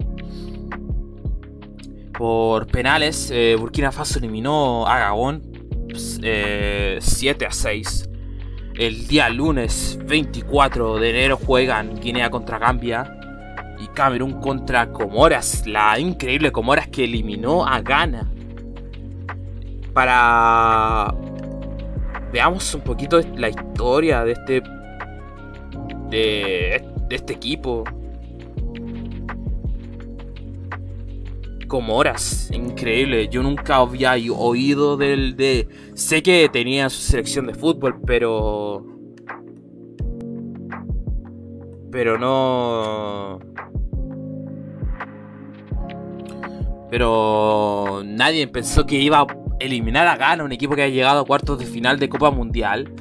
Por penales, eh, Burkina Faso eliminó a Gabón 7 eh, a 6. El día lunes 24 de enero juegan Guinea contra Gambia y Camerún contra Comoras. La increíble Comoras que eliminó a Ghana. Para... Veamos un poquito la historia de este... De, de este equipo. Comoras, increíble. Yo nunca había oído del de. Sé que tenía su selección de fútbol, pero. Pero no. Pero nadie pensó que iba a eliminar a Ghana, un equipo que ha llegado a cuartos de final de Copa Mundial,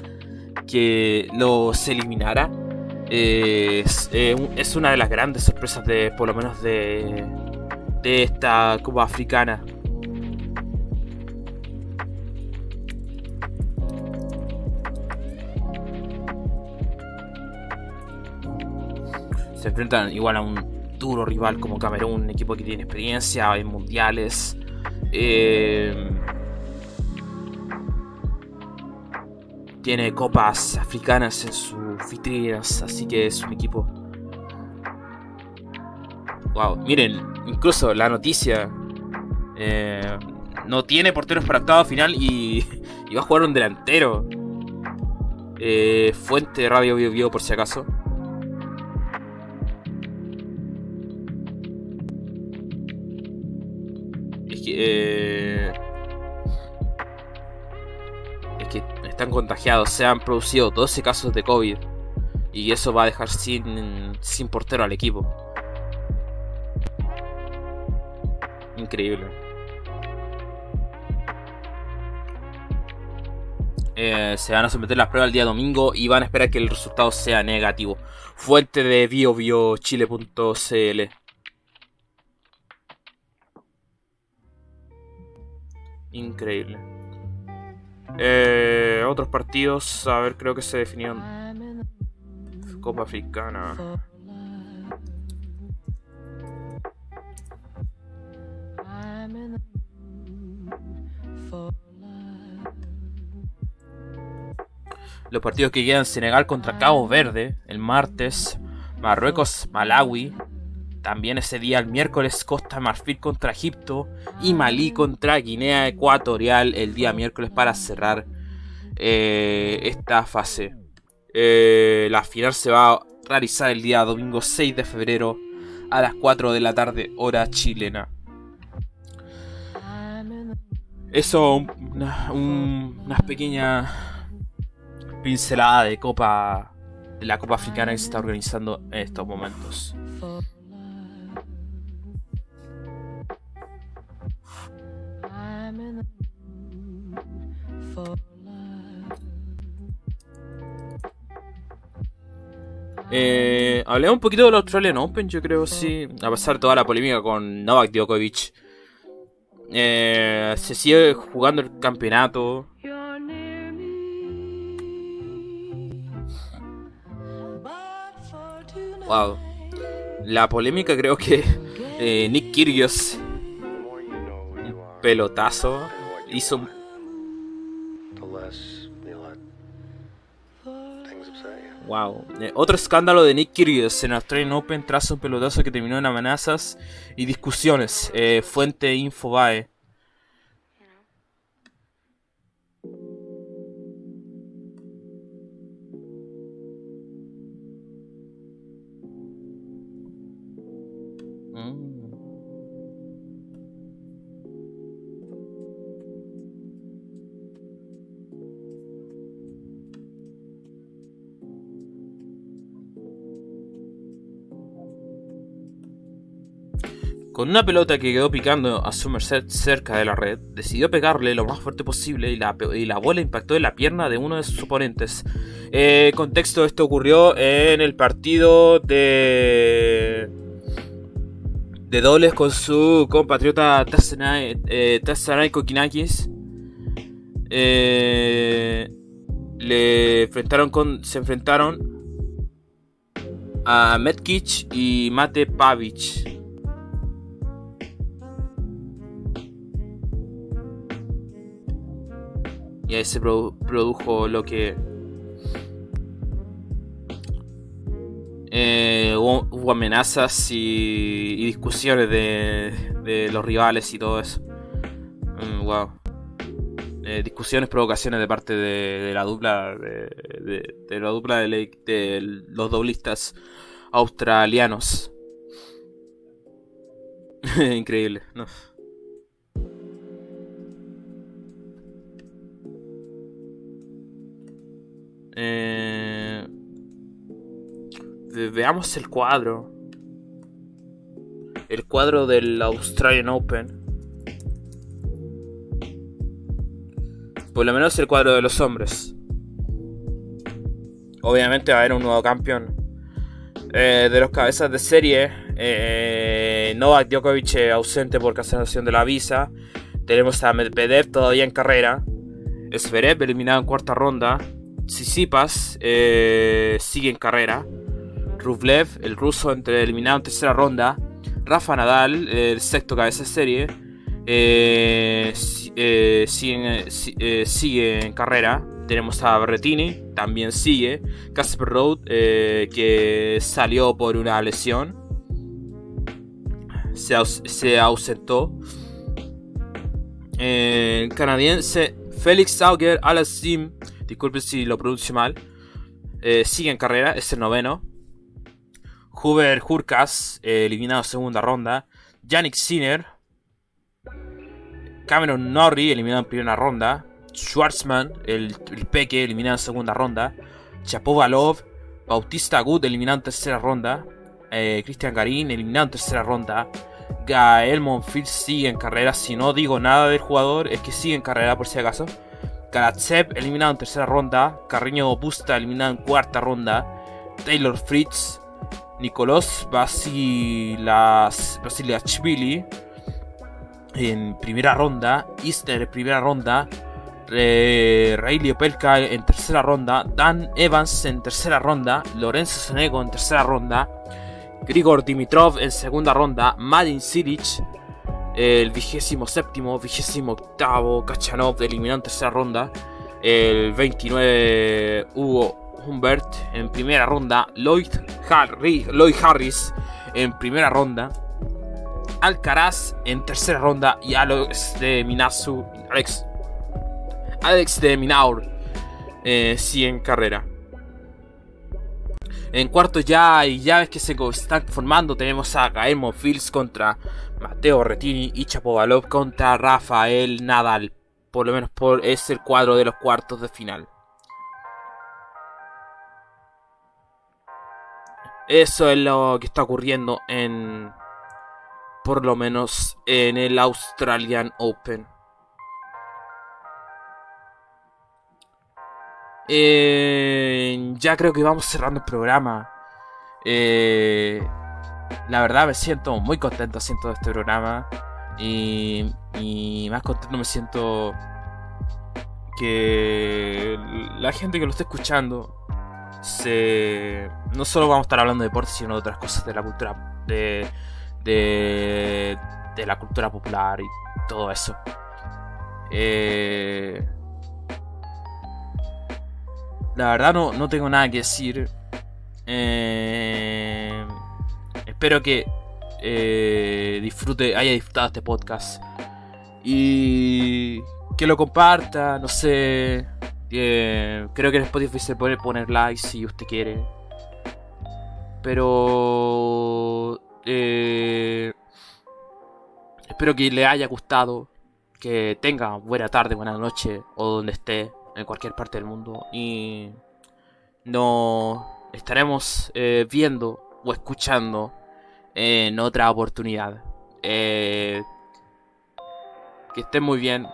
que los eliminara. Eh, es una de las grandes sorpresas de, por lo menos de, de esta Copa Africana. Se enfrentan igual a un duro rival como Camerún, un equipo que tiene experiencia en mundiales. Eh, tiene copas africanas en sus vitrinas, así que es un equipo Wow, miren, incluso la noticia. Eh, no tiene porteros para octavo final y, y, va a jugar un delantero. Eh, fuente de Radio Bio, Bio por si acaso. Es que. Eh, es que están contagiados. Se han producido 12 casos de COVID. Y eso va a dejar sin, sin portero al equipo. Increíble. Eh, se van a someter las pruebas el día domingo y van a esperar que el resultado sea negativo. Fuente de biobiochile.cl Increíble. Eh, otros partidos, a ver, creo que se definieron. Copa Africana. Los partidos que quedan Senegal contra Cabo Verde el martes, Marruecos, Malawi. También ese día, el miércoles, Costa Marfil contra Egipto y Malí contra Guinea Ecuatorial el día miércoles para cerrar eh, esta fase. Eh, la final se va a realizar el día domingo 6 de febrero a las 4 de la tarde, hora chilena. Eso, una, unas pequeñas pincelada de Copa de la Copa Africana que se está organizando en estos momentos. Eh, hablemos un poquito del Australian Open, yo creo, sí. A pesar de toda la polémica con Novak Djokovic. Eh, se sigue jugando el campeonato. Wow. La polémica creo que eh, Nick Kyrgios, un pelotazo, hizo Wow. Eh, otro escándalo de Nick Kyrgios en Australian Open tras un pelotazo que terminó en amenazas y discusiones. Eh, fuente Infobae. Con una pelota que quedó picando a Somerset cerca de la red, decidió pegarle lo más fuerte posible y la, bola impactó en la pierna de uno de sus oponentes. Eh, contexto, esto ocurrió en el partido de de dobles con su compatriota Tassanay, eh, Kokinakis. Eh, le enfrentaron con, se enfrentaron a Metkic y Mate Pavic. Y ahí se produjo lo que eh, hubo, amenazas y, discusiones de, los rivales y todo eso. wow. Mm, eh, discusiones, provocaciones de parte de, la dupla de, la dupla de, los doblistas australianos. Increíble, no. Eh, veamos el cuadro. El cuadro del Australian Open. Por lo menos el cuadro de los hombres. Obviamente va a haber un nuevo campeón. Eh, de los cabezas de serie. Eh, Novak Djokovic ausente por cancelación de la visa. Tenemos a Medvedev todavía en carrera. Zverev eliminado en cuarta ronda. Sisipas eh, sigue en carrera. Rublev, el ruso, entre eliminado en tercera ronda. Rafa Nadal, el sexto cabeza de serie, eh, eh, sigue, en carrera. Tenemos a Berretini, también sigue. Casper Road, que salió por una lesión. Se, ausentó. canadiense Félix Auger Alasim disculpen si lo pronuncio mal, eh, sigue en carrera, es el noveno. Huber Hurkas, eh, eliminado segunda ronda. Yannick Sinner. Cameron Norrie, eliminado en primera ronda. Schwartzman, el, Peque, eliminado en segunda ronda. Chapovalov. Bautista Good, eliminado en tercera ronda. Eh, Christian Garín, eliminado en tercera ronda. Gael Monfils sigue en carrera. Si no digo nada del jugador, es que sigue en carrera por si acaso. Karatsev eliminado en tercera ronda, Carreño Busta eliminado en cuarta ronda, Taylor Fritz, Nicolás Vasiliashvili en primera ronda, Easter en primera ronda, eh, Rayleigh Opelka en tercera ronda, Dan Evans en tercera ronda, Lorenzo Sonego en tercera ronda, Grigor Dimitrov en segunda ronda, Madin Silic el vigésimo séptimo, vigésimo octavo Kachanov eliminó en tercera ronda. El 29 Hugo Humbert en primera ronda. Lloyd, Lloyd Harris en primera ronda. Alcaraz en tercera ronda. Y Alex de Minasu. Alex. Alex de Minaur. Eh, en carrera. En cuarto ya hay llaves que se están formando. Tenemos a Gaemo Fields contra Mateo Retini y Chapovalov contra Rafael Nadal. Por lo menos por, es el cuadro de los cuartos de final. Eso es lo que está ocurriendo en... Por lo menos en el Australian Open. Eh, ya creo que vamos cerrando el programa. Eh, la verdad me siento muy contento haciendo este programa. Y, y más contento me siento que la gente que lo está escuchando se no solo vamos a estar hablando de deporte sino de otras cosas de la cultura de, de, de la cultura popular y todo eso eh, la verdad no, no tengo nada que decir Eh, espero que eh, disfrute, haya disfrutado este podcast. Y que lo comparta, no sé. Eh, creo que en Spotify se puede poner like si usted quiere. Pero... Espero que le haya gustado. Que tenga buena tarde, buena noche o donde esté, en cualquier parte del mundo. Y nos estaremos eh, viendo o escuchando en otra oportunidad. Eh, que estén muy bien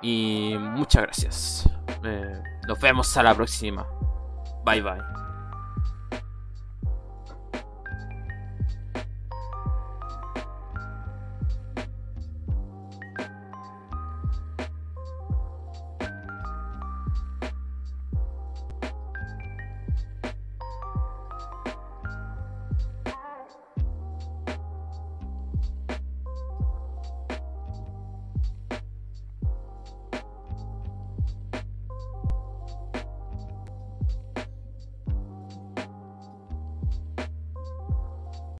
y muchas gracias. Eh, nos vemos a la próxima. Bye bye.